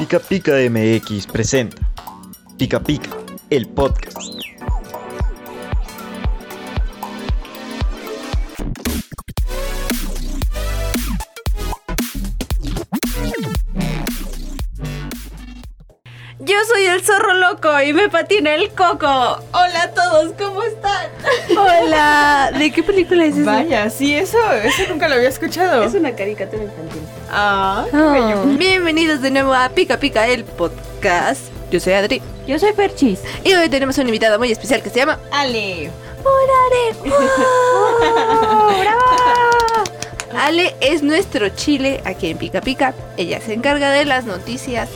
Pica Pica MX presenta Pica Pica, el podcast. Loco y me patina el coco. Hola a todos, ¿cómo están? Hola, ¿de qué película es esa? Vaya, sí, eso, eso nunca lo había escuchado. Es una caricatura infantil. Ah, Oh. Bienvenidos de nuevo a Pica Pica, el podcast. Yo soy Adri Yo soy Perchis. y hoy tenemos un invitado muy especial que se llama Ale. Ale es nuestro chile aquí en Pica Pica. Ella se encarga de las noticias.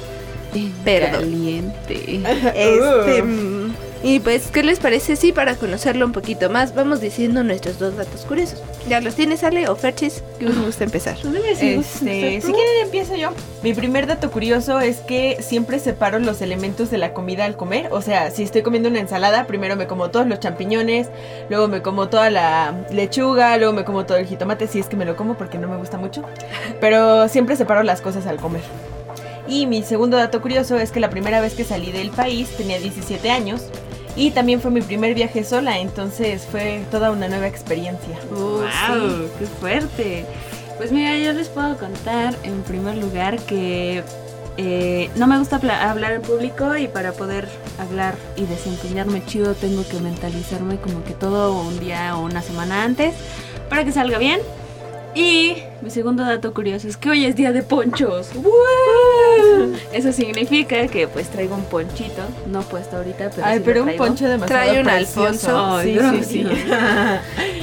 Perdón. Caliente. Este, Uh. mm, y pues, ¿qué les parece si para conocerlo un poquito más vamos diciendo nuestros dos datos curiosos? ¿Ya los tienes, Ale o Ferchis? ¿Qué os gusta empezar? Este, si quieren empiezo yo. Mi primer dato curioso es que siempre separo los elementos de la comida al comer. O sea, si estoy comiendo una ensalada, primero me como todos los champiñones, luego me como toda la lechuga, luego me como todo el jitomate, si es que me lo como porque no me gusta mucho. Pero siempre separo las cosas al comer. Y mi segundo dato curioso es que la primera vez que salí del país tenía 17 años. Y también fue mi primer viaje sola, entonces fue toda una nueva experiencia. wow, qué fuerte. Pues mira, yo les puedo contar en primer lugar que eh, no me gusta habla- hablar en público y para poder hablar y desempeñarme chido tengo que mentalizarme como que todo un día o una semana antes para que salga bien. Y mi segundo dato curioso es que hoy es día de ponchos. ¡Wow! Eso significa que pues traigo un ponchito, no puesto ahorita, pero Ay, sí lo pero un traigo. poncho demasiado Trae un precioso. Alfonso. Sí, Ay, sí, sí.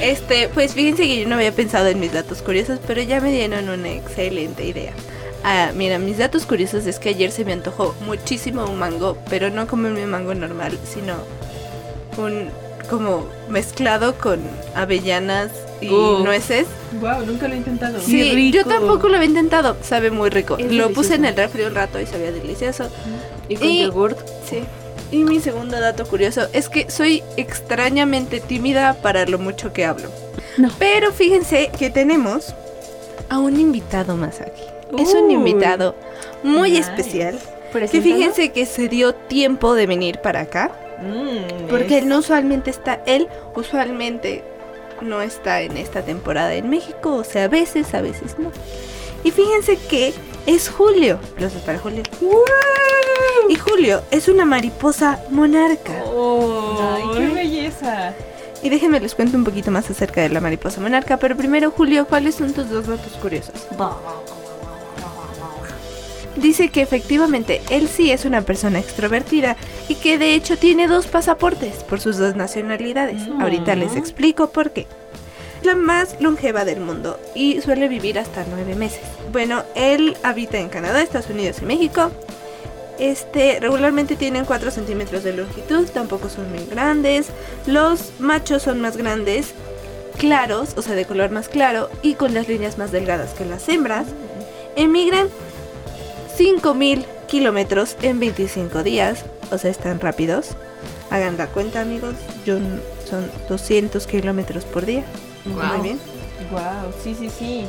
Este, pues fíjense que yo no había pensado en mis datos curiosos, pero ya me dieron una excelente idea. Ah, mira, mis datos curiosos es que ayer se me antojó muchísimo un mango, pero no como mi mango normal, sino un como mezclado con avellanas y Uf. nueces. Wow, nunca lo he intentado. Sí, rico. yo tampoco lo había intentado, sabe muy rico. Es lo puse en el refri un rato y sabía delicioso. Y con Y- yogurt. Sí. Y mi segundo dato curioso es que soy extrañamente tímida para lo mucho que hablo. No. Pero fíjense que tenemos a un invitado más aquí. Es un invitado muy Nice. especial. Que fíjense que se dio tiempo de venir para acá. Mm, Porque es- él no usualmente está, él usualmente no está en esta temporada en México. O sea, a veces, a veces no. Y fíjense que es Julio. Aplausos para Julio. Y Julio es una mariposa monarca. Ay, qué belleza. Y déjenme les cuento un poquito más acerca de la mariposa monarca. Pero primero, Julio, ¿cuáles son tus dos datos curiosos? Dice que efectivamente él sí es una persona extrovertida y que de hecho tiene dos pasaportes por sus dos nacionalidades. Mm. Ahorita les explico por qué. Es la más longeva del mundo y suele vivir hasta nueve meses. Bueno, él habita en Canadá, Estados Unidos y México. Este regularmente tienen 4 centímetros de longitud, tampoco son muy grandes. Los machos son más grandes, claros, o sea, de color más claro y con las líneas más delgadas que las hembras. Emigran 5000 kilómetros en 25 días, o sea, están rápidos. Hagan la cuenta, amigos. Yo son 200 kilómetros por día. Guau. Muy bien. Wow, sí, sí, sí.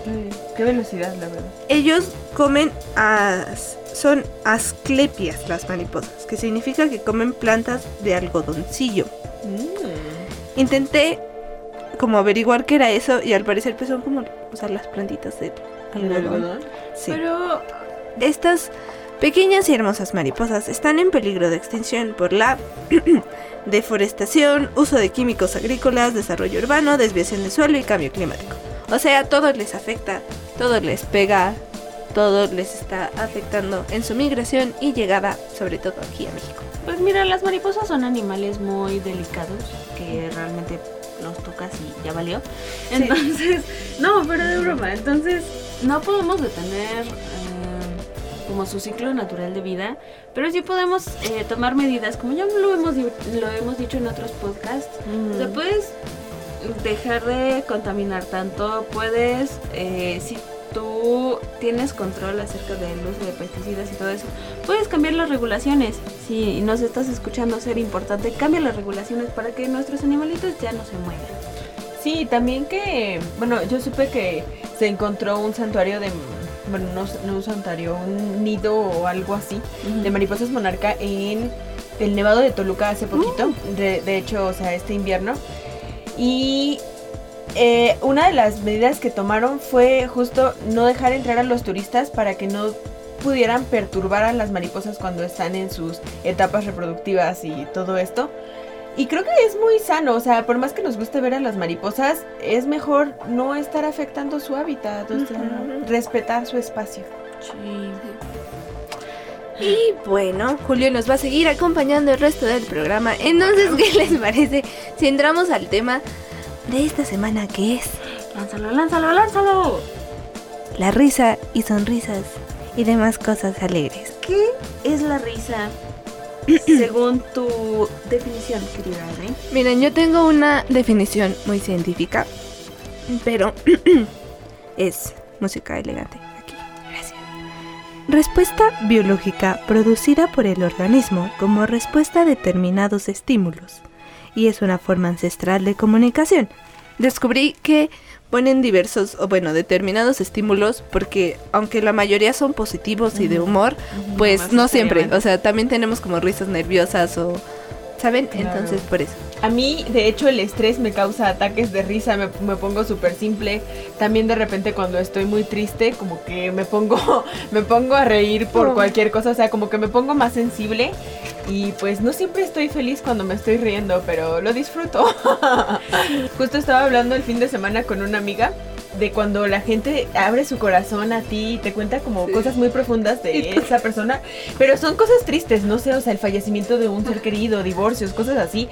Qué, velocidad, la verdad. Ellos comen as, son asclepias las mariposas, que significa que comen plantas de algodoncillo. Mm. Intenté como averiguar qué era eso y al parecer pues son como o sea, las plantitas de ¿El algodón. algodón? Sí. Pero Estas pequeñas y hermosas mariposas están en peligro de extinción por la deforestación, uso de químicos agrícolas, desarrollo urbano, desviación de suelo y cambio climático. O sea, todo les afecta, todo les pega, todo les está afectando en su migración y llegada, sobre todo aquí a México. Pues mira, las mariposas son animales muy delicados que realmente los tocas y ya valió. Entonces, no, pero de broma. Entonces, no podemos detener eh, como su ciclo natural de vida, pero sí podemos eh, tomar medidas, como ya lo hemos, lo hemos dicho en otros podcasts. O sea, puedes dejar de contaminar tanto, puedes, eh, si tú tienes control acerca del uso de pesticidas y todo eso, puedes cambiar las regulaciones. Si nos estás escuchando ser importante, cambia las regulaciones para que nuestros animalitos ya no se mueran. Sí, también que, bueno, yo supe que se encontró un santuario de, bueno, no, un santuario, un nido o algo así de mariposas monarca en el Nevado de Toluca hace poquito, Uh. de, de hecho, o sea, este invierno. Y eh, una de las medidas que tomaron fue justo no dejar entrar a los turistas para que no pudieran perturbar a las mariposas cuando están en sus etapas reproductivas y todo esto. Y creo que es muy sano, o sea, por más que nos guste ver a las mariposas, es mejor no estar afectando su hábitat, o sea, respetar su espacio. Y bueno, Julio nos va a seguir acompañando el resto del programa. Entonces, ¿qué les parece si entramos al tema de esta semana que es Lánzalo, lánzalo, lánzalo. la risa y sonrisas y demás cosas alegres? ¿Qué es la risa según tu definición, querida? Miren, yo tengo una definición muy científica, pero es música elegante. Respuesta biológica producida por el organismo como respuesta a determinados estímulos y es una forma ancestral de comunicación. Descubrí que ponen diversos, o bueno, determinados estímulos porque aunque la mayoría son positivos y de humor, pues más no siempre. O sea, también tenemos como risas nerviosas o... ¿Saben? Claro. Entonces, por eso. A mí, de hecho, el estrés me causa ataques de risa, me, me pongo súper simple. También de repente cuando estoy muy triste, como que me pongo, me pongo a reír por Oh. cualquier cosa, o sea, como que me pongo más sensible. Y pues no siempre estoy feliz cuando me estoy riendo, pero lo disfruto. Justo estaba hablando el fin de semana con una amiga de cuando la gente abre su corazón a ti y te cuenta como cosas muy profundas de esa persona, pero son cosas tristes, no sé, o sea, el fallecimiento de un ser querido, divorcios, cosas así.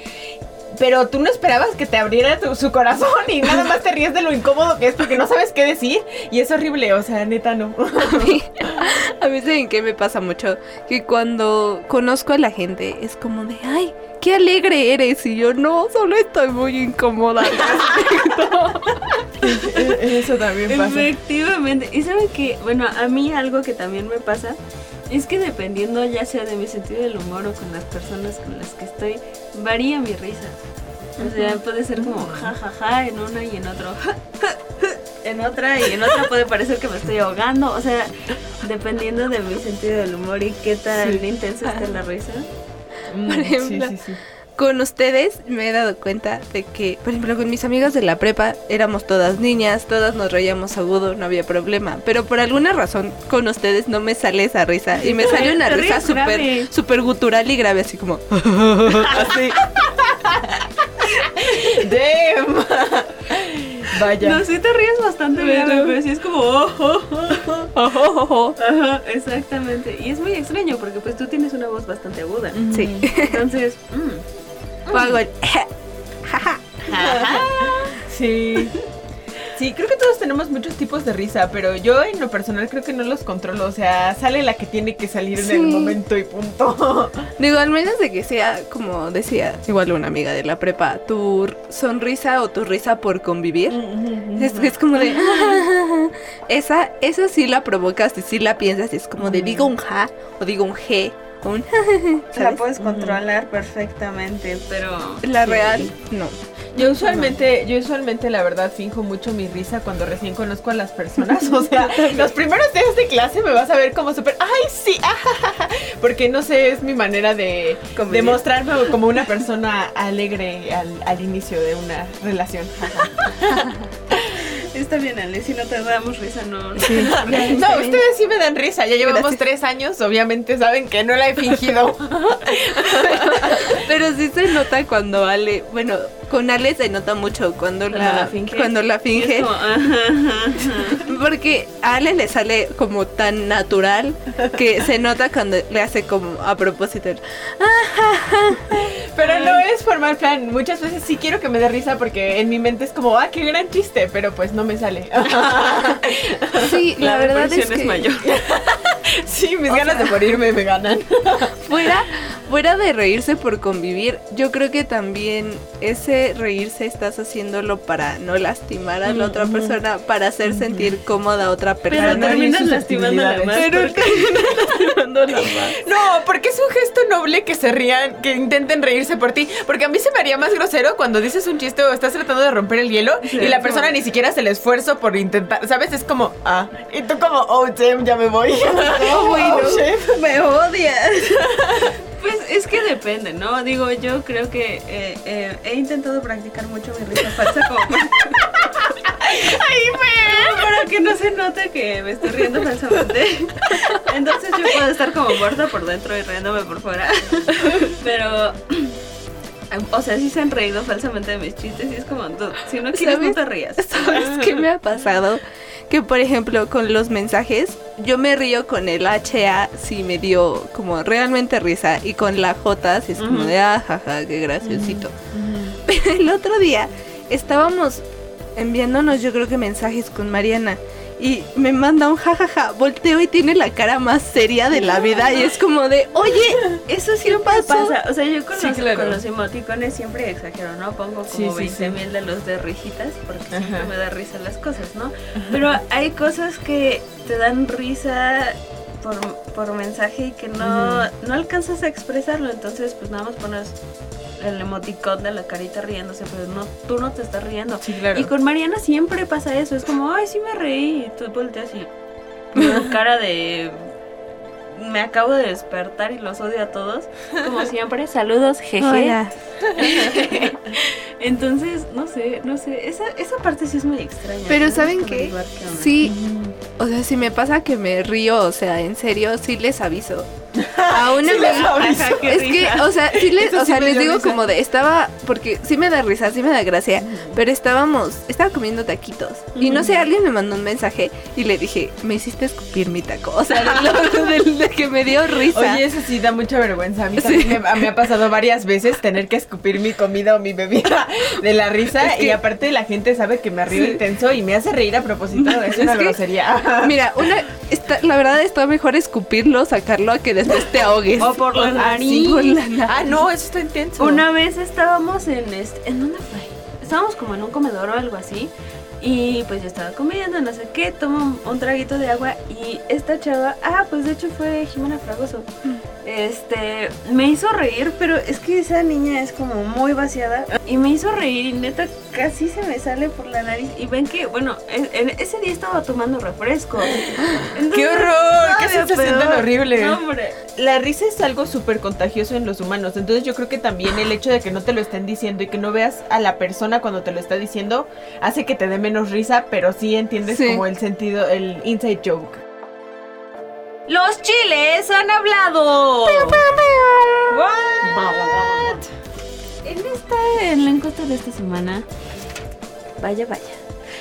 Pero tú no esperabas que te abriera tu- su corazón y nada más te ríes de lo incómodo que es porque no sabes qué decir y es horrible, o sea, neta no. A mí, a mí saben qué me pasa mucho, que cuando conozco a la gente es como de, ay, qué alegre eres y yo no, solo estoy muy incómoda. al respecto". Eso también pasa. Efectivamente. Y saben que, bueno, a mí algo que también me pasa es que dependiendo ya sea de mi sentido del humor o con las personas con las que estoy, varía mi risa. O sea, puede ser como ja ja ja en una y en otro ja, en otra y en otra puede parecer que me estoy ahogando. O sea, dependiendo de mi sentido del humor y qué tan Sí. intensa esté la risa. Mm, Por ejemplo. sí, sí, sí. Con ustedes me he dado cuenta de que, por ejemplo, con mis amigas de la prepa éramos todas niñas, todas nos reíamos agudo, no había problema. Pero por alguna razón con ustedes no me sale esa risa y me sale una risa súper súper gutural y grave, así como... así. Damn. Vaya. No, sí te ríes bastante grave, pero sí es como oh, oh, oh, oh. Ojojojo. Ajá, exactamente. Y es muy extraño porque pues tú tienes una voz bastante aguda. Sí. Entonces, mm, O hago el... jaja. Sí. Sí, creo que todos tenemos muchos tipos de risa, pero yo en lo personal creo que no los controlo. O sea, sale la que tiene que salir en el momento y punto. Digo, al menos de que sea, como decía igual una amiga de la prepa, tu sonrisa o tu risa por convivir. Es, es como de... esa, esa sí la provocas y sí la piensas y es como de digo un ja o digo un g un... la puedes controlar perfectamente, pero La Sí. real, no. Yo usualmente, yo usualmente la verdad finjo mucho mi risa cuando recién conozco a las personas. O sea, los primeros días de clase me vas a ver como súper, ay sí, ajajaja", porque no sé, es mi manera de, de mostrarme como una persona alegre al, al inicio de una relación. está bien, Ale, si no te damos risa, no. No, ustedes sí me dan risa, ya llevamos Gracias. tres años, obviamente saben que no la he fingido. Pero sí se nota cuando Ale, bueno, con Ale se nota mucho cuando la, la finge. cuando la finge, como, ajá, ajá. porque a Ale le sale como tan natural que se nota cuando le hace como a propósito. el, Pero no es por mal plan, muchas veces sí quiero que me dé risa porque en mi mente es como, ah, qué gran chiste, pero pues no me sale. Sí, la, verdad es que mayor. sí, mis O ganas sea- de morirme me ganan. fuera, fuera de reírse por convivir, yo creo que también ese reírse estás haciéndolo para no lastimar a la otra persona, para hacer sentir cómoda a otra persona. Pero terminas sus lastimándola más. actividades. Pero terminas lastimándola más. No, porque es un gesto noble que se rían, que intenten reírse por ti. Porque a mí se me haría más grosero cuando dices un chiste o estás tratando de romper el hielo y la persona ni siquiera hace el esfuerzo por intentar, ¿sabes? Es como, ah, y tú como, oh, damn, ya me voy. Oh, güey, no. shit. Me odias. Pues es que depende, ¿no? Digo, yo creo que eh, eh, he intentado practicar mucho mi risa falsa como para, para que no se note que me estoy riendo falsamente. Entonces yo puedo estar como muerta por dentro y riéndome por fuera. Pero, o sea, sí se han reído falsamente de mis chistes y es como, "Dude, si no quieres no te rías. ¿Sabes qué me ha pasado? Que por ejemplo con los mensajes, yo me río con el HA si me dio como realmente risa y con la J si es como de ah, jaja, qué graciosito. Pero el otro día estábamos enviándonos yo creo que mensajes con Mariana y me manda un jajaja, volteo y tiene la cara más seria de la vida y es como de, oye, eso sí pasó. pasa? O sea, yo con, Sí, los, claro. con los emoticones siempre exagero, ¿no? Pongo como sí, 20 sí. mil de los de risitas porque siempre Ajá. me da risa las cosas, ¿no? Pero hay cosas que te dan risa por, por mensaje y que no, no alcanzas a expresarlo, entonces pues nada más pones el emoticón de la carita riéndose, pero no, tú no te estás riendo. Sí, claro. Y con Mariana siempre pasa eso, es como, ay, sí me reí, y tú volteas y cara de... Me acabo de despertar y los odio a todos. Como siempre, saludos, jeje. Hola. Entonces, no sé, no sé, esa, esa parte sí es muy extraña. Pero ¿saben qué? onda. Sí, o sea, si me pasa que me río, o sea, en serio, sí les aviso. A una Sí amiga- aviso. Ajá, qué Es que, o sea, sí les, o sea, digo risa. como de, estaba, porque sí me da risa, sí me da gracia, pero estábamos, estaba comiendo taquitos. Y no sé, alguien me mandó un mensaje y le dije, me hiciste escupir mi taco. O sea, de, de- de que me dio risa. Oye, eso sí da mucha vergüenza. A mí también me, me ha pasado varias veces tener que escupir mi comida o mi bebida de la risa. Y aparte la gente sabe que me río intenso y me hace reír a propósito. Es una que- grosería. Mira, una, la verdad está mejor escupirlo, sacarlo a que después te ahogues. O por sí. La nariz. Ah, no, eso está intenso. Una vez estábamos en este, ¿en dónde fue? Estábamos como en un comedor o algo así. Y pues yo estaba comiendo, no sé qué, tomo un, un traguito de agua y esta chava, ah, pues de hecho fue Jimena Fragoso. Este, me hizo reír, pero es que esa niña es como muy vaciada y me hizo reír y neta casi se me sale por la nariz y ven que, bueno, en- en ese día estaba tomando refresco. ¡Qué horror! ¡Qué sensación tan horrible! No, hombre. La risa es algo súper contagioso en los humanos, entonces yo creo que también el hecho de que no te lo estén diciendo y que no veas a la persona cuando te lo está diciendo hace que te dé menos risa, pero sí entiendes Sí. como el sentido, el inside joke. Los chiles han hablado. What? En esta, en la encuesta de esta semana, vaya, vaya.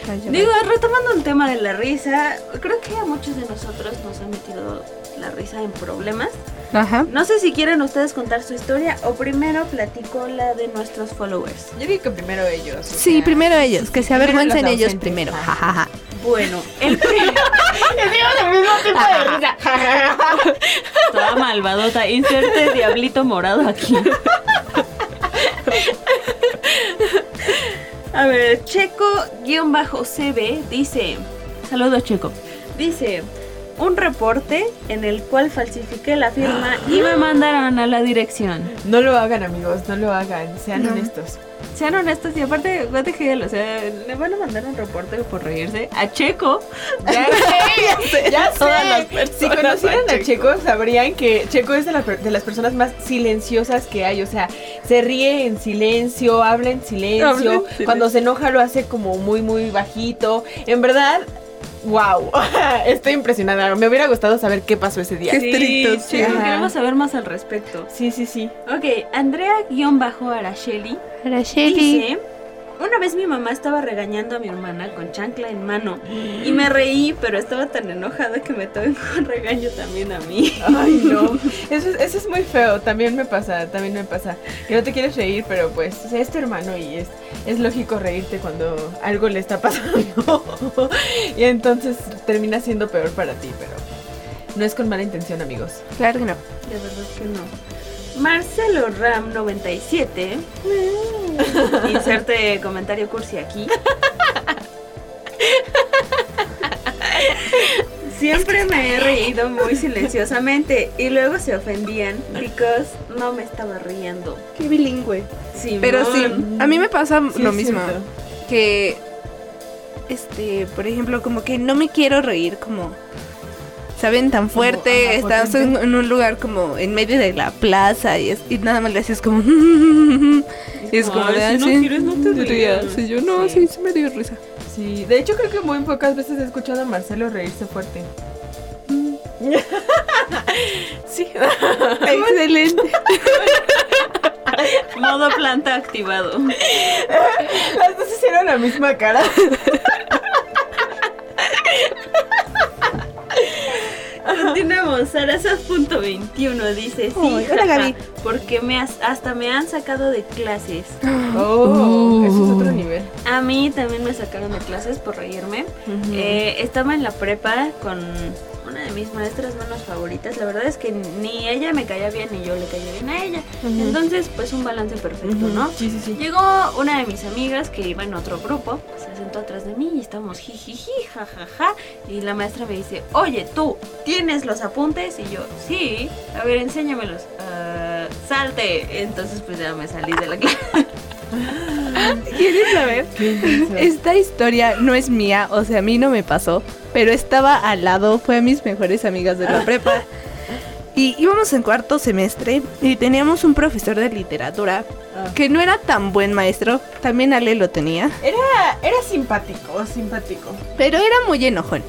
Vaya, Digo, retomando el tema de la risa, creo que a muchos de nosotros nos ha metido la risa en problemas. Ajá. No sé si quieren ustedes contar su historia o primero platico la de nuestros followers. Yo digo que primero ellos. Sí, sea, primero ellos, que se avergüencen los ellos primero. Ajá. Jajaja. Bueno, el primero. el mismo tipo de risa. Toda malvadota. Inserte diablito morado aquí. A ver, Checo-CB dice. Saludos, Checo. Dice. Un reporte en el cual falsifiqué la firma y me mandaron a la dirección. No lo hagan, amigos, no lo hagan, sean No. honestos. Sean honestos y aparte, the hell, o sea, le van a mandar un reporte por reírse a Checo. Ya sé, ya Todas sé. las Si conocieran a a Checo, sabrían que Checo es de, la per- de las personas más silenciosas que hay. O sea, se ríe en silencio, habla en silencio. Habla en silencio. Cuando se enoja lo hace como muy, muy bajito. En verdad, wow. Estoy impresionada. Me hubiera gustado saber qué pasó ese día. Qué estricto, sí. Queremos saber más al respecto. Sí, sí, sí. Ok, Andrea-Arasheli Araceli. dice... Una vez mi mamá estaba regañando a mi hermana con chancla en mano y me reí, pero estaba tan enojada que me tomé con regaño también a mí. Ay, no. Eso, es- eso es muy feo. También me pasa, también me pasa. Que no te quieres reír, pero pues o sea, es tu hermano y es, es lógico reírte cuando algo le está pasando. y entonces termina siendo peor para ti, pero no es con mala intención, amigos. Claro que no. De verdad que no. Marcelo Ram 97. Inserte comentario cursi aquí. Siempre me he reído muy silenciosamente y luego se ofendían because no me estaba riendo. Qué bilingüe. Sí, Pero sí, a mí me pasa Sí, lo mismo. cierto. Que, este, por ejemplo, como que no me quiero reír como, ¿saben? Tan fuerte. Estamos en, un lugar como en medio de la plaza y, es- y nada más le haces como... y es como de, si no quieres, no te rías. Sí, yo no, Sí. sí, sí me dio risa. Sí, de hecho creo que muy pocas veces he escuchado a Marcelo reírse fuerte. sí. Excelente. Modo planta activado. Las dos hicieron la misma cara. Continuamos. Sarasas.21 dice: Sí, Ay, hola, Gaby. porque me has- hasta me han sacado de clases. Oh, eso es otro nivel. A mí también me sacaron de clases por reírme. Eh, estaba en la prepa con de mis maestras menos favoritas. La verdad es que ni ella me caía bien ni yo le caía bien a ella. Entonces, pues un balance perfecto. ¿no? Sí, sí, sí. Llegó una de mis amigas que iba en otro grupo, se sentó atrás de mí y estábamos jijiji, jajaja. Y la maestra me dice, oye, tú, ¿tienes los apuntes? Y yo, sí, a ver, enséñamelos. "Ah, salte. Entonces, pues ya me salí de la clase. ¿Quieres saber? Esta historia no es mía, o sea, a mí no me pasó, pero estaba al lado, fue a mis mejores amigas de la prepa. Y íbamos en cuarto semestre y teníamos un profesor de literatura Ah. que no era tan buen maestro, también Ale lo tenía, Era, era simpático, simpático. pero era muy enojón.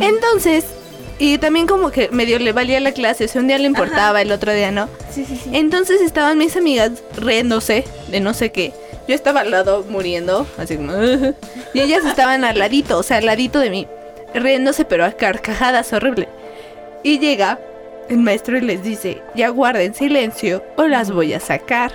Entonces, y también como que medio le valía la clase, o sea, un día le importaba, el otro día no. Sí, sí, sí. Entonces estaban mis amigas riéndose de no sé qué. Yo estaba al lado muriendo, así como... y ellas estaban al ladito, o sea, al ladito de mí, riéndose pero a carcajadas horrible. Y llega el maestro y les dice, ya guarden silencio o las voy a sacar.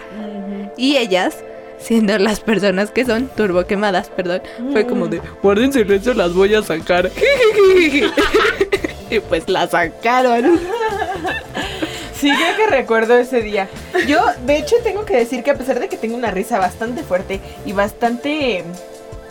Y ellas, siendo las personas que son, turbo quemadas, perdón, fue como de, guarden silencio, las voy a sacar. y pues la sacaron. Sí, creo que recuerdo ese día. Yo, de hecho, tengo que decir que a pesar de que tengo una risa bastante fuerte y bastante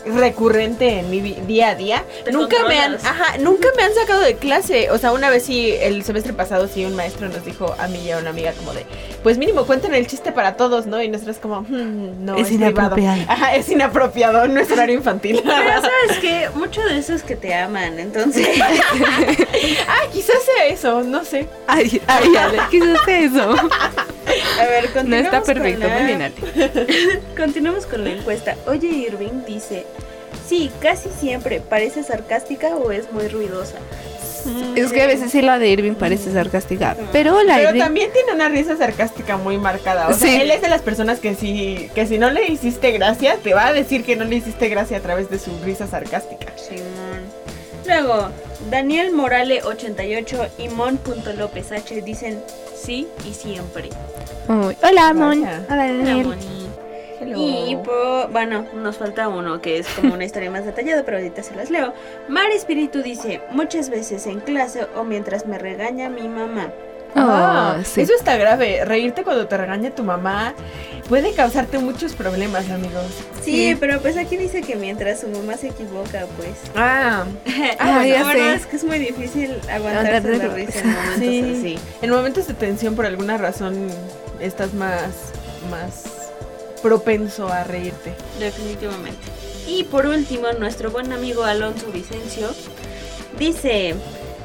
recurrente en mi día a día, nunca me han, ajá, nunca me han sacado de clase. O sea, una vez sí, el semestre pasado sí un maestro nos dijo a mí y a una amiga como de, pues mínimo cuenten el chiste para todos, ¿no? Y nosotras como, "Hmm, no, Es privado". inapropiado. Ajá, es inapropiado, no es horario infantil. Pero sabes que mucho de eso es que te aman, entonces. ah, quizás sea eso, no sé. Ay, ay, Ale, ¿qué es eso? A ver, No continuamos está con perfecto, la- muy bien, Ale. Continuamos con la encuesta. Oye, Irving dice: Sí, casi siempre. ¿Parece sarcástica o es muy ruidosa? Es que a veces sí la de Irving parece sarcástica. Pero la Pero Irving. también tiene una risa sarcástica muy marcada. O sea, Sí. él es de las personas que si, que si no le hiciste gracia, te va a decir que no le hiciste gracia a través de su risa sarcástica. Simón. Luego, Daniel Morale 88 y Mon.López H dicen sí y siempre. Uy, Hola, Mon. Hola, Hola. Moni. Y po- bueno, nos falta uno que es como una historia más detallada, pero ahorita se las leo. Mar Espíritu dice, muchas veces en clase o mientras me regaña mi mamá. Ah, Oh, sí. Eso está grave. Reírte cuando te regaña tu mamá puede causarte muchos problemas, amigos. Sí, Sí. pero pues aquí dice que mientras su mamá se equivoca, pues. Ah, Ah, la verdad es que es muy difícil aguantarse la risa en momentos sí. así. En momentos de tensión, por alguna razón, estás más, más propenso a reírte. Definitivamente. Y por último, nuestro buen amigo Alonso Vicencio dice,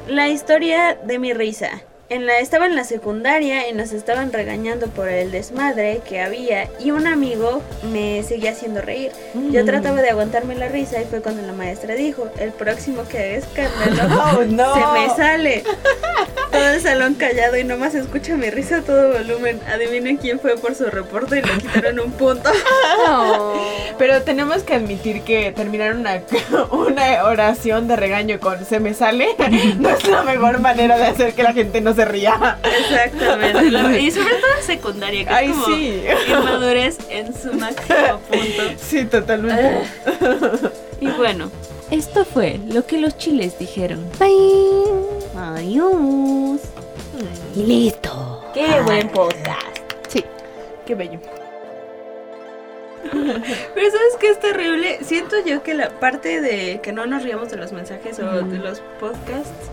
la historia de mi risa. En la, estaba en la secundaria y nos estaban regañando por el desmadre que había y un amigo me seguía haciendo reír. Yo Mm. trataba de aguantarme la risa y fue cuando la maestra dijo, el próximo que haga escándalo Oh, no. se me sale. Todo el salón callado y nomás escucha mi risa a todo volumen. Adivinen quién fue por su reporte y le quitaron un punto. Pero tenemos que admitir que terminar una, una oración de regaño con se me sale no es la mejor manera de hacer que la gente no se ría. Exactamente. La- y sobre todo en secundaria, que Ay, es como sí. inmadurez en su máximo punto. Sí, totalmente. Y bueno, esto fue lo que los chiles dijeron. Bye. Adiós. Listo. Qué buen podcast. Qué bello. Pero ¿sabes qué es terrible? Siento yo que la parte de que no nos riamos de los mensajes o de los podcasts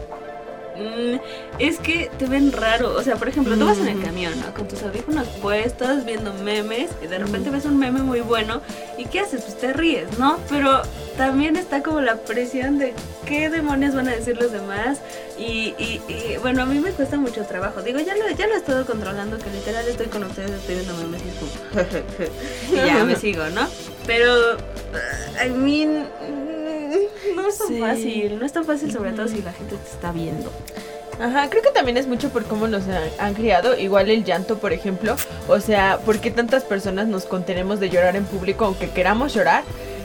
mm, es que te ven raro. O sea, por ejemplo, tú vas en el camión, ¿no? Con tus audífonos puestos, viendo memes, y de repente ves un meme muy bueno. ¿Y qué haces? Pues te ríes, ¿no? Pero también está como la presión de qué demonios van a decir los demás. Y, y- y, bueno, a mí me cuesta mucho trabajo. Digo, ya lo, ya lo he estado controlando, que literal estoy con ustedes, estoy viendo memes y y ya me sigo, ¿no? Pero, I mean, no es tan Sí. fácil, no es tan fácil, sobre todo si la gente te está viendo. Ajá, creo que también es mucho por cómo nos han, han criado. Igual el llanto, por ejemplo. O sea, ¿por qué tantas personas nos contenemos de llorar en público aunque queramos llorar?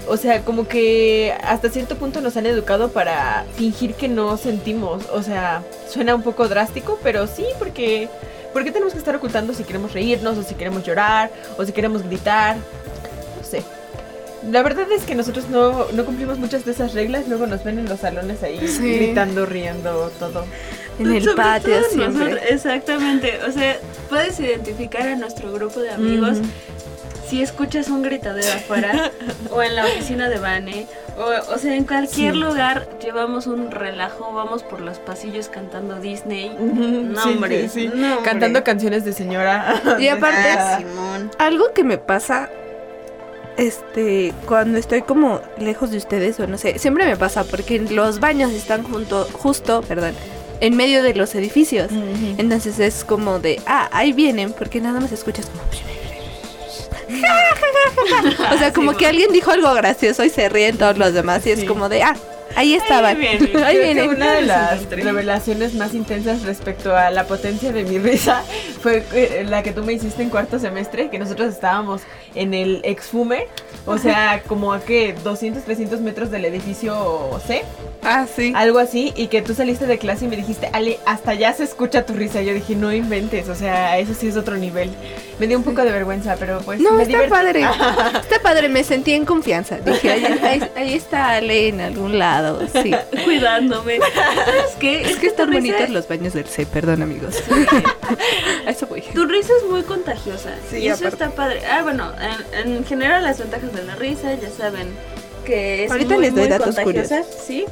O sea, como que hasta cierto punto nos han educado para fingir que no sentimos. O sea, suena un poco drástico, pero sí, porque ¿por qué tenemos que estar ocultando si queremos reírnos o si queremos llorar o si queremos gritar? No sé. La verdad es que nosotros no, no cumplimos muchas de esas reglas. Luego nos ven en los salones ahí Sí. gritando, riendo, todo. En el Sobre patio todo siempre. nosotros- exactamente, o sea, puedes identificar a nuestro grupo de amigos si escuchas un gritadero afuera o en la oficina de Vane. O, o sea, en cualquier Sí. lugar llevamos un relajo, vamos por los pasillos cantando Disney. Ujú, No, sí, hombre, sí, sí. no, hombre. Cantando canciones de señora. Y aparte, Ah, Simón. algo que me pasa, este, cuando estoy como lejos de ustedes o no sé, siempre me pasa porque los baños están junto, justo, perdón, en medio de los edificios. Entonces es como de, ah, ahí vienen, porque nada más escuchas como... o sea, como Sí, que alguien dijo algo gracioso y se ríen todos los demás y es Sí. como de, ah, ahí vienen. una de las revelaciones más intensas respecto a la potencia de mi risa fue eh, la que tú me hiciste en cuarto semestre, que nosotros estábamos en el exfumer, o sea, como a que 200, 300 metros del edificio C, Ah, sí. algo así, y que tú saliste de clase y me dijiste, Ale, hasta allá se escucha tu risa. Y yo dije, no inventes, o sea, eso sí es otro nivel. Me dio un poco de vergüenza, pero pues No, me está divertí. padre. Está padre, me sentí en confianza. Dije, ahí, ahí- ahí está Ale en algún lado. Sí. Cuidándome. ¿Sabes qué? Es que están risa- bonitos los baños del C, perdón amigos. A eso voy. Tu risa es muy contagiosa. Sí, y eso aparte. está padre. Ah, bueno, en, en general las ventajas de la risa, ya saben que es Ahorita muy, les doy muy datos contagiosa, sí.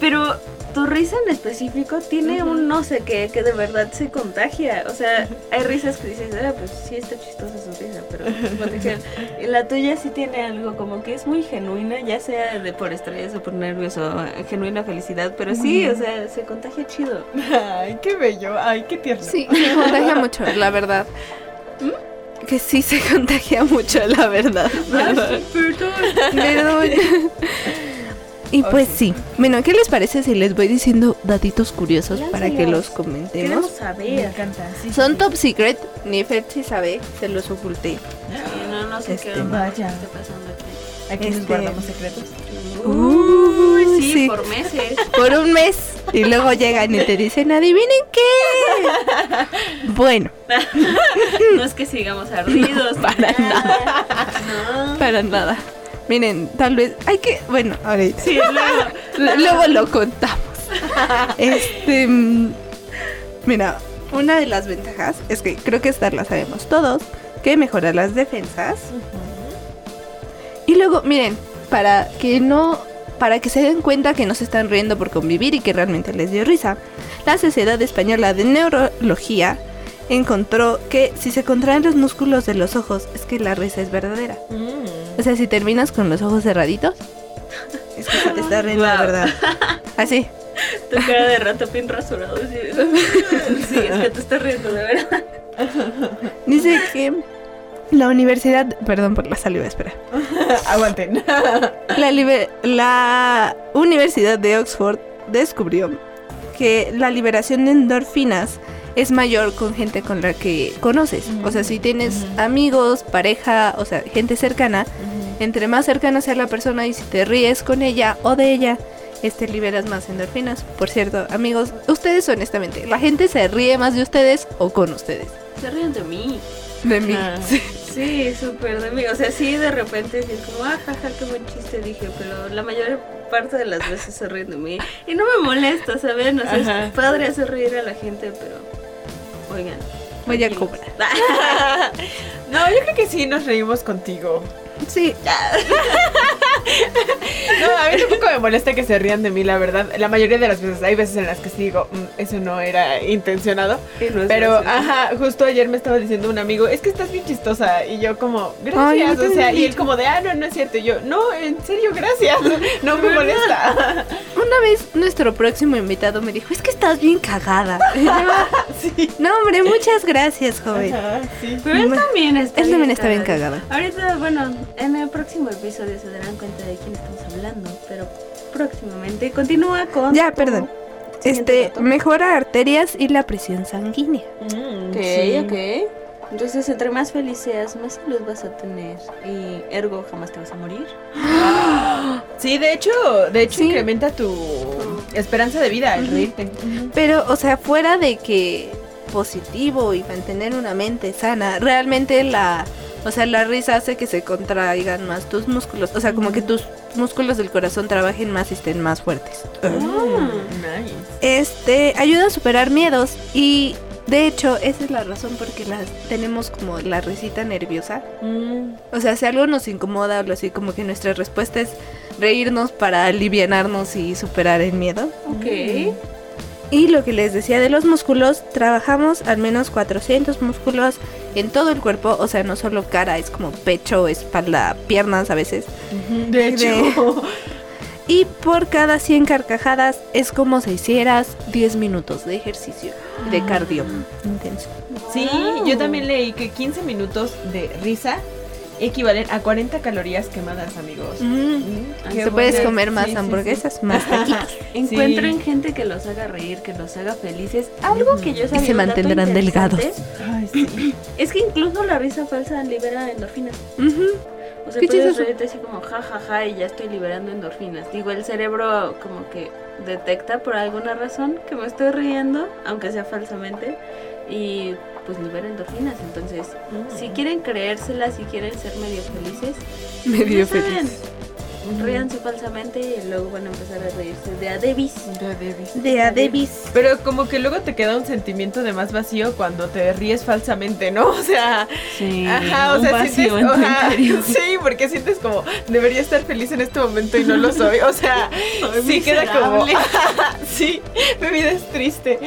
Pero tu risa en específico tiene un no sé qué que de verdad se contagia. O sea, hay risas que dices, ah, pues sí está chistosa su risa, pero dijeron, y la tuya sí tiene algo como que es muy genuina, ya sea de por estrés o por nervios o eh, genuina felicidad, pero sí, o sea, se contagia chido. Ay, qué bello, ay, qué tierno. Sí, se contagia mucho, la verdad. Que sí se contagia mucho, la verdad. Perdón. Y pues sí. Bueno, ¿qué les parece si les voy diciendo datitos curiosos para que los comentemos? Queremos Me saber. encanta. sí, Son sí. top secret, ni Fer sí sabe, se los oculté. Sí, no, no sé Este, qué onda vaya. está pasando aquí. Aquí nos Este- guardamos secretos. Uy, sí, sí. por meses. Por un mes. Y luego llegan y te dicen, adivinen qué. Bueno, No es que sigamos ardidos. para nada. No. para nada. Miren, tal vez hay que, bueno, ahorita. Sí, luego. Lo contamos. Este. mm, Mira, una de las ventajas es que creo que esta la sabemos todos. Que mejora las defensas. Y luego, miren, para que no. Para que se den cuenta que no se están riendo por convivir y que realmente les dio risa, la Sociedad Española de Neurología encontró que si se contraen los músculos de los ojos es que la risa es verdadera. Mm. O sea, si terminas con los ojos cerraditos, es que te está riendo de Wow. verdad. Así. Tu cara de ratopín rasurado. Sí, Sí, es que te estás riendo, de verdad. Dice que la universidad, perdón por la saliva, espera. Aguanten. La, la Universidad de Oxford descubrió que la liberación de endorfinas es mayor con gente con la que conoces. O sea, si tienes amigos, pareja, o sea, gente cercana, entre más cercana sea la persona y si te ríes con ella o de ella, este liberas más endorfinas. Por cierto, amigos, ustedes honestamente, ¿la gente se ríe más de ustedes o con ustedes? Se ríen de mí. De mí. Ah. Sí. Sí, súper de mí. O sea, sí, de repente sí es como, ah, jaja, qué buen chiste dije, pero la mayor parte de las veces se ríen de mí. Y no me molesta, ¿saben? O sea, Ajá. es padre hacer reír a la gente, pero. Oigan. Voy a cobrar. No, yo creo que sí nos reímos contigo. Sí, No, a mí tampoco me molesta que se rían de mí, la verdad. La mayoría de las veces, hay veces en las que sí digo, "Mm, eso no era intencionado. Pero, ajá, justo ayer me estaba diciendo un amigo, es que estás bien chistosa. Y yo como, gracias. o sea, y él como de, ah, no, no es cierto. Y yo, no, en serio, gracias. No me molesta. una vez nuestro próximo invitado me dijo, es que estás bien cagada. Sí. no, hombre, muchas gracias, joven. Ajá, sí. Pero él también está él también está bien cagado. Ahorita, bueno, en el próximo episodio se darán cuenta de quién estamos hablando, pero próximamente continúa con... Ya, perdón. Este, dato. mejora arterias y la presión sanguínea. Mm, Ok, sí. ok. Entonces, entre más feliz seas, más salud vas a tener. Y ergo, jamás te vas a morir. Sí, de hecho, de hecho Sí. incrementa tu esperanza de vida el reírte. Pero, o sea, fuera de que positivo y mantener una mente sana, realmente la, o sea, la risa hace que se contraigan más tus músculos, o sea, como que tus músculos del corazón trabajen más y estén más fuertes. Mm, nice. Este ayuda a superar miedos y de hecho esa es la razón por que las tenemos como la risita nerviosa. Mm, O sea, si algo nos incomoda o así, como que nuestra respuesta es reírnos para alivianarnos y superar el miedo. Ok. Y lo que les decía de los músculos, trabajamos al menos 400 músculos en todo el cuerpo, o sea, no solo cara, es como pecho, espalda, piernas a veces. De hecho. Y por cada 100 carcajadas es como si hicieras 10 minutos de ejercicio, de cardio intenso. Sí, yo también leí que 15 minutos de risa equivalen a 40 calorías quemadas, amigos. Mm, qué Te puedes bueno. comer más Sí, sí, sí. hamburguesas, más taquitos. Encuentren gente que los haga reír, que los haga felices. Algo que yo sabía. se un dato mantendrán delgados. Ay, sí. Es que incluso la risa falsa libera endorfinas. Ujú. O sea, puedes chistoso. reírte así como ja ja ja y ya estoy liberando endorfinas. Digo, el cerebro como que detecta por alguna razón que me estoy riendo, aunque sea falsamente, y pues libera endorfinas. Entonces, si quieren creérselas, si quieren ser medio felices, Medio feliz. Ríanse falsamente y luego van a empezar a reírse de a Davis. Ya debes. De a Davis. Pero como que luego te queda un sentimiento de más vacío cuando te ríes falsamente, ¿no? O sea, Sí, ajá, o un sea, vacío sientes, en tu ajá, sí, porque sientes como debería estar feliz en este momento y no lo soy. O sea, sí queda como, miserable. sí, mi vida es triste.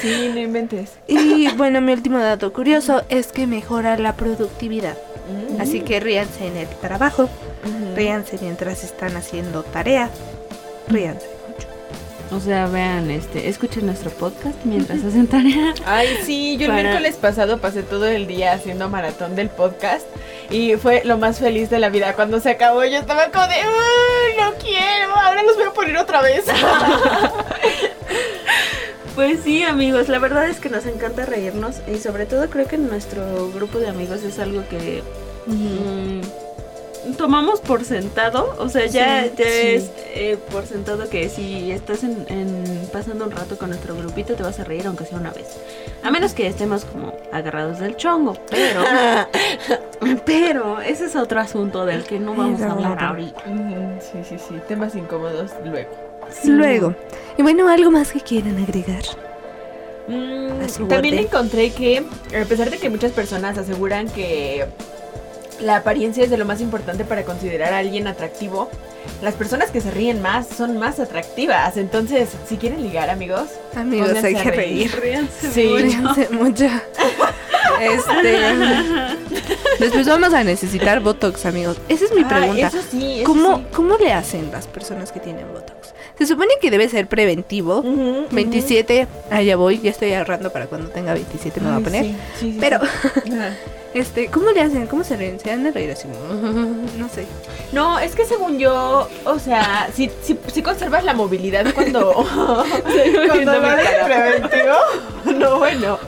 Sí, no inventes. Y bueno, mi último dato curioso es que mejora la productividad. Así que ríanse en el trabajo, ríanse mientras están haciendo tarea, ríanse mucho. O sea, vean, este, escuchen nuestro podcast mientras hacen tarea. Ay, sí, yo el Para- miércoles pasado pasé todo el día haciendo maratón del podcast y fue lo más feliz de la vida. Cuando se acabó yo estaba como de, "Uy, no quiero, ahora los voy a poner otra vez. Pues sí, amigos, la verdad es que nos encanta reírnos y sobre todo creo que en nuestro grupo de amigos es algo que mm, tomamos por sentado, o sea, ya, Sí, ya sí. es eh, por sentado que si estás en, en- pasando un rato con nuestro grupito te vas a reír aunque sea una vez. A menos que estemos como agarrados del chongo, pero pero ese es otro asunto del que no vamos a hablar ahorita. Sí, sí, sí, temas incómodos luego. Luego, y bueno, algo más que quieran agregar. Mm, también borde. encontré que, a pesar de que muchas personas aseguran que la apariencia es de lo más importante para considerar a alguien atractivo, las personas que se ríen más son más atractivas. Entonces, si quieren ligar, amigos, Amigos, hay que reír. reír. Ríanse Sí. mucho. Ríanse mucho. Este. Después vamos a necesitar Botox, amigos. Esa es mi Ah, pregunta. eso sí, eso ¿Cómo, sí. ¿Cómo le hacen las personas que tienen Botox? Se supone que debe ser preventivo. Ujú. 27, allá voy, ya estoy ahorrando para cuando tenga 27 me voy a poner. sí, sí, Pero, este, ¿cómo le hacen? ¿Cómo se ríen? ¿Se dan de reír así? No sé. No, es que según yo, o sea, si, si, si conservas la movilidad cuando, cuando de preventivo, no, bueno.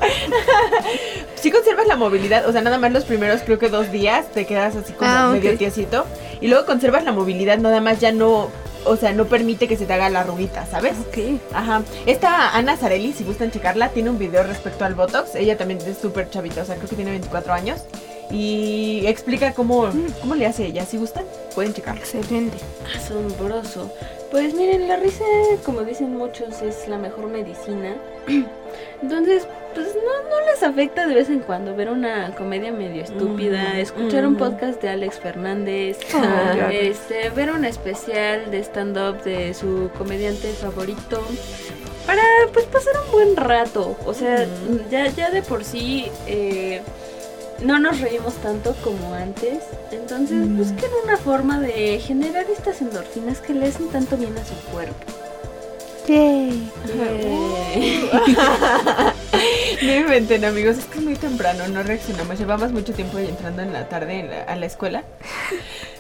Si conservas la movilidad, o sea, nada más los primeros creo que dos días te quedas así como Ah, medio tiesito y luego conservas la movilidad, nada más ya no, o sea, no permite que se te haga la arruguita, ¿sabes? Ok. Ajá. Esta Ana Zarelli, si gustan checarla, tiene un video respecto al Botox. Ella también es súper chavita, o sea, creo que tiene 24 años. Y explica cómo, cómo le hace ella. Si gustan, pueden checarla. Excelente. Asombroso. Pues miren, la risa, como dicen muchos, es la mejor medicina. Entonces, les afecta de vez en cuando ver una comedia medio estúpida, Mm, escuchar un mm. podcast de Alex Fernández, ya. este, ver un especial de stand-up de su comediante favorito. Para pues pasar un buen rato. O sea, Ujú. ya, ya de por sí eh, no nos reímos tanto como antes. Entonces Mm. busquen una forma de generar estas endorfinas que le hacen tanto bien a su cuerpo. Eh, No inventen, amigos, es que es muy temprano, no reaccionamos. Llevamos mucho tiempo entrando en la tarde en la- a la escuela.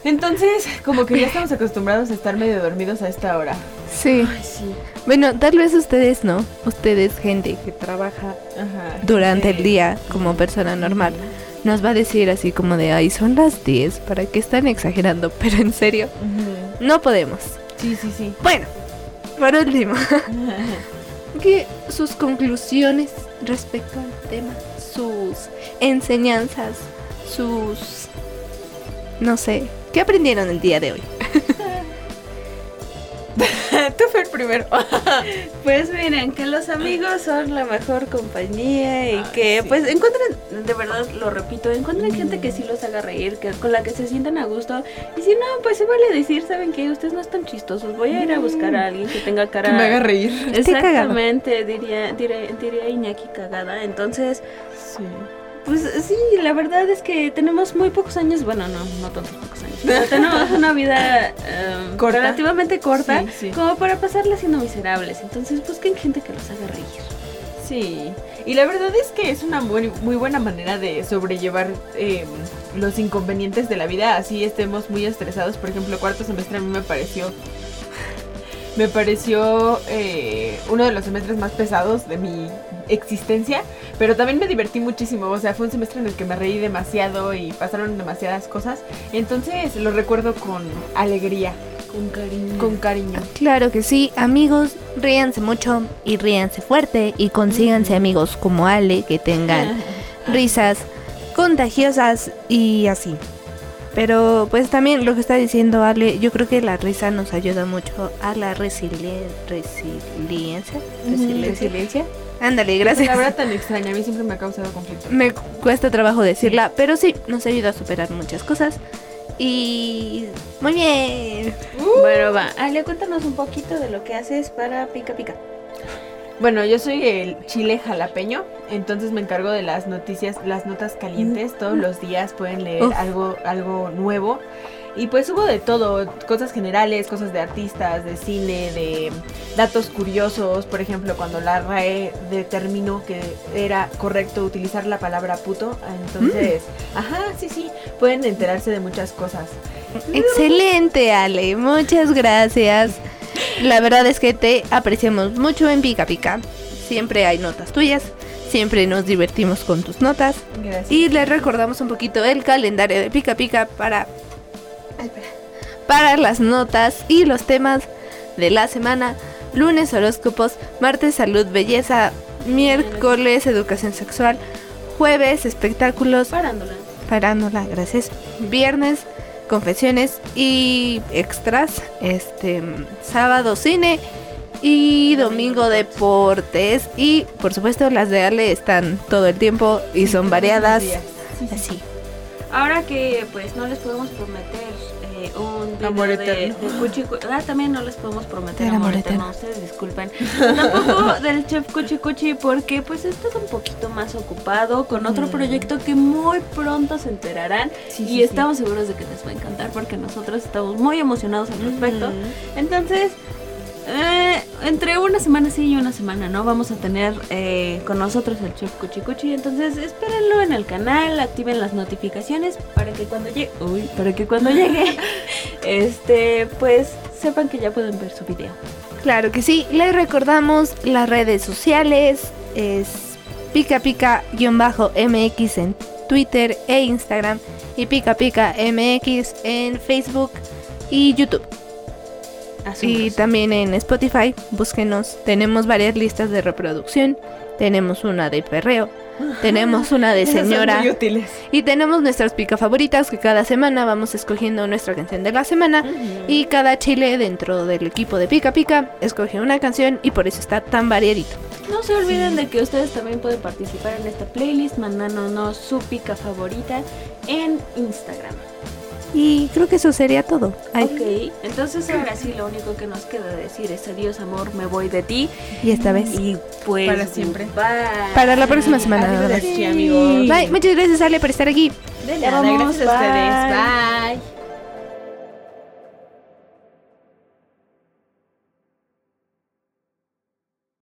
Entonces, como que ya estamos acostumbrados a estar medio dormidos a esta hora. Sí. Ay, sí. Bueno, tal vez ustedes no. Ustedes, gente que trabaja Ajá. durante el día como persona normal, nos va a decir así como de, ay, son las 10, ¿para qué están exagerando? Pero en serio, no podemos. Sí, sí, sí. Bueno, por último, que sus conclusiones respecto al tema, sus enseñanzas, sus... no sé, ¿qué aprendieron el día de hoy? Primero. Pues miren, que los amigos son la mejor compañía y Ay, que sí. pues encuentren, de verdad lo repito, encuentren gente que sí los haga reír, que con la que se sientan a gusto. Y si no, pues se vale decir, ¿saben qué? Ustedes no están chistosos. Voy a ir a buscar a alguien que tenga cara... Que me haga reír. Exactamente, diría, diría, diría Iñaki cagada. Entonces, Sí. pues sí, la verdad es que tenemos muy pocos años, bueno, no, no tantos pocos tenemos una vida em, Corta. relativamente corta Sí, sí. como para pasarla siendo miserables. Entonces busquen gente que los haga reír. Sí, y la verdad es que es una muy, muy buena manera de sobrellevar eh, los inconvenientes de la vida, así estemos muy estresados. Por ejemplo, cuarto semestre a mí me pareció, me pareció eh, uno de los semestres más pesados de mi existencia, pero también me divertí muchísimo. O sea, fue un semestre en el que me reí demasiado y pasaron demasiadas cosas. Entonces lo recuerdo con alegría, Con cariño. con cariño. Claro que sí, amigos, ríanse mucho y ríanse fuerte y consíganse amigos como Ale que tengan risas contagiosas y así. Pero pues también lo que está diciendo Ale, yo creo que la risa nos ayuda mucho a la resili- resiliencia. Resiliencia. Resiliencia. Ándale, La gracias. verdad tan extraña, a mí siempre me ha causado conflicto. Me cuesta trabajo decirla, pero sí, nos ayuda a superar muchas cosas. Y muy bien. Bueno, va. Ale, cuéntanos un poquito de lo que haces para Pica Pica. Bueno, yo soy el chile jalapeño, entonces me encargo de las noticias, las notas calientes. Todos los días pueden leer Uf. algo, algo nuevo. Y pues hubo de todo, cosas generales, cosas de artistas, de cine, de datos curiosos. Por ejemplo, cuando la RAE determinó que era correcto utilizar la palabra puto, entonces, ajá, sí, sí, pueden enterarse de muchas cosas. Excelente, Ale. Muchas gracias. La verdad es que te apreciamos mucho en Pica Pica. Siempre hay notas tuyas. Siempre nos divertimos con tus notas. Gracias. Y les recordamos un poquito el calendario de Pica Pica para, Ay, espera. para las notas y los temas de la semana. Lunes horóscopos, martes salud, belleza, miércoles educación sexual, jueves espectáculos, Parándola. parándola, gracias. Viernes, confesiones y extras. Este sábado cine y domingo deportes. Y por supuesto las de Ale están todo el tiempo y son variadas. Así. Ahora que pues no les podemos prometer eh, un video Amor de, eterno. de Cuchi Cu- ah, también no les podemos prometer amor, amor eterno. eterno. Ustedes disculpen. Tampoco del chef Cuchi Cuchi porque pues está un poquito más ocupado con otro Mm. proyecto que muy pronto se enterarán Sí, y sí, sí. estamos seguros de que les va a encantar porque nosotros estamos muy emocionados al respecto. Entonces, eh, entre una semana sí y una semana no vamos a tener eh, con nosotros el chef Cuchi Cuchi. Entonces, espérenlo en el canal, activen las notificaciones para que cuando llegue, uy, para que cuando llegue, este, pues sepan que ya pueden ver su video. Claro que sí. Les recordamos las redes sociales. Es pica pica MX en Twitter e Instagram. Y pica pica MX en Facebook y YouTube. Y también en Spotify, búsquenos. Tenemos varias listas de reproducción. Tenemos una de perreo. tenemos una de señora muy útiles. y tenemos nuestras pica favoritas que cada semana vamos escogiendo nuestra canción de la semana y cada chile dentro del equipo de Pica Pica escoge una canción y por eso está tan variadito. No se olviden de que ustedes también pueden participar en esta playlist mandándonos su pica favorita en Instagram. Y creo que eso sería todo. Ay, Ok, entonces ahora sí lo único que nos queda decir es adiós amor, me voy de ti Y esta vez. y pues Para siempre. Bye. Para la próxima semana. más. Arrivederci, amigos. Bye, muchas gracias Ale por estar aquí. De Nada, gracias a ustedes. Bye.